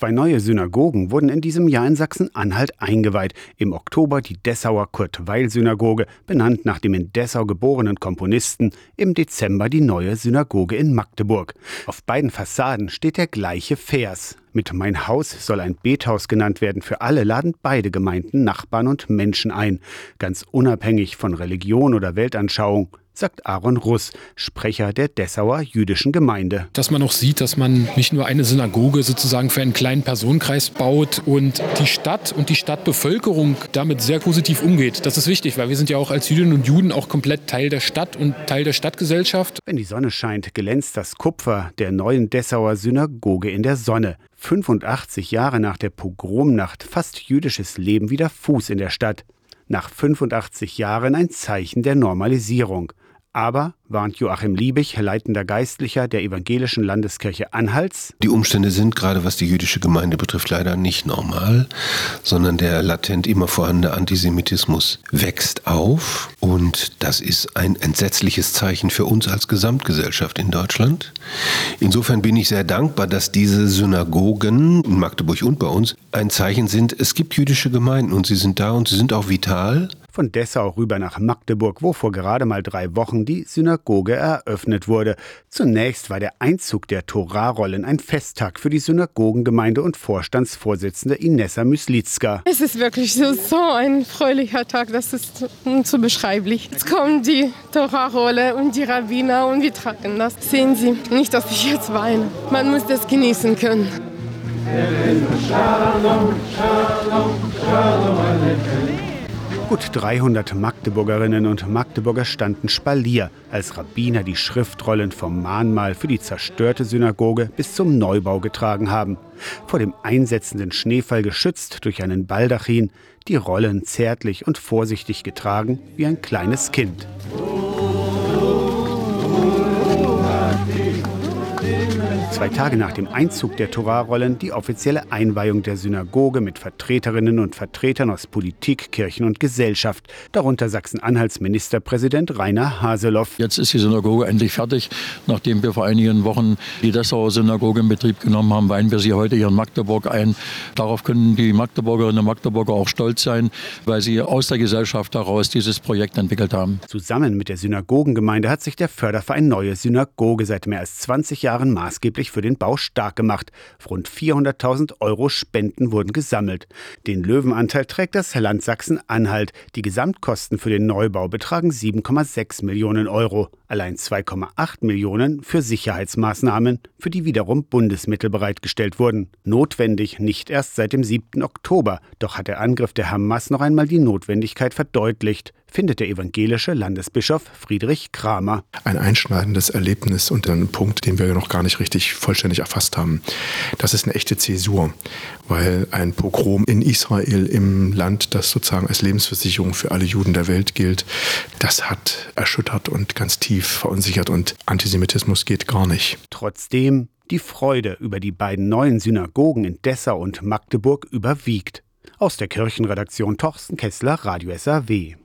Zwei neue Synagogen wurden in diesem Jahr in Sachsen-Anhalt eingeweiht. Im Oktober die Dessauer Kurt-Weil-Synagoge, benannt nach dem in Dessau geborenen Komponisten. Im Dezember die neue Synagoge in Magdeburg. Auf beiden Fassaden steht der gleiche Vers. Mit Mein Haus soll ein Bethaus genannt werden. Für alle laden beide Gemeinden Nachbarn und Menschen ein. Ganz unabhängig von Religion oder Weltanschauung sagt Aaron Russ, Sprecher der Dessauer jüdischen Gemeinde. Dass man auch sieht, dass man nicht nur eine Synagoge sozusagen für einen kleinen Personenkreis baut und die Stadt und die Stadtbevölkerung damit sehr positiv umgeht. Das ist wichtig, weil wir sind ja auch als Jüdinnen und Juden auch komplett Teil der Stadt und Teil der Stadtgesellschaft. Wenn die Sonne scheint, glänzt das Kupfer der neuen Dessauer Synagoge in der Sonne. 85 Jahre nach der Pogromnacht fasst jüdisches Leben wieder Fuß in der Stadt. Nach 85 Jahren ein Zeichen der Normalisierung. Aber, warnt Joachim Liebig, leitender Geistlicher der evangelischen Landeskirche Anhalts, die Umstände sind gerade was die jüdische Gemeinde betrifft leider nicht normal, sondern der latent immer vorhandene Antisemitismus wächst auf. Und das ist ein entsetzliches Zeichen für uns als Gesamtgesellschaft in Deutschland. Insofern bin ich sehr dankbar, dass diese Synagogen in Magdeburg und bei uns ein Zeichen sind, es gibt jüdische Gemeinden und sie sind da und sie sind auch vital von Dessau rüber nach Magdeburg, wo vor gerade mal drei Wochen die Synagoge eröffnet wurde. Zunächst war der Einzug der Torarollen ein Festtag für die Synagogengemeinde und Vorstandsvorsitzende Inessa Myslitzka. Es ist wirklich so, so ein fröhlicher Tag, das ist unzubeschreiblich. Jetzt kommen die Torarolle und die Rabbiner und wir tragen das. Sehen Sie, nicht, dass ich jetzt weine. Man muss das genießen können. Shalom, Shalom, Shalom, Gut 300 Magdeburgerinnen und Magdeburger standen Spalier, als Rabbiner die Schriftrollen vom Mahnmal für die zerstörte Synagoge bis zum Neubau getragen haben. Vor dem einsetzenden Schneefall geschützt durch einen Baldachin, die Rollen zärtlich und vorsichtig getragen wie ein kleines Kind. Zwei Tage nach dem Einzug der Torarollen die offizielle Einweihung der Synagoge mit Vertreterinnen und Vertretern aus Politik, Kirchen und Gesellschaft, darunter Sachsen-Anhalts Ministerpräsident Rainer Haseloff. Jetzt ist die Synagoge endlich fertig. Nachdem wir vor einigen Wochen die Dessauer Synagoge in Betrieb genommen haben, weihen wir sie heute hier in Magdeburg ein. Darauf können die Magdeburgerinnen und Magdeburger auch stolz sein, weil sie aus der Gesellschaft heraus dieses Projekt entwickelt haben. Zusammen mit der Synagogengemeinde hat sich der Förderverein Neue Synagoge seit mehr als 20 Jahren maßgeblich für den Bau stark gemacht. Rund 400.000 Euro Spenden wurden gesammelt. Den Löwenanteil trägt das Land Sachsen-Anhalt. Die Gesamtkosten für den Neubau betragen 7,6 Millionen Euro. Allein 2,8 Millionen für Sicherheitsmaßnahmen, für die wiederum Bundesmittel bereitgestellt wurden. Notwendig nicht erst seit dem 7. Oktober. Doch hat der Angriff der Hamas noch einmal die Notwendigkeit verdeutlicht findet der evangelische Landesbischof Friedrich Kramer. Ein einschneidendes Erlebnis und ein Punkt, den wir noch gar nicht richtig vollständig erfasst haben. Das ist eine echte Zäsur, weil ein Pogrom in Israel im Land, das sozusagen als Lebensversicherung für alle Juden der Welt gilt, das hat erschüttert und ganz tief verunsichert und Antisemitismus geht gar nicht. Trotzdem, die Freude über die beiden neuen Synagogen in Dessau und Magdeburg überwiegt. Aus der Kirchenredaktion Torsten Kessler, Radio SAW.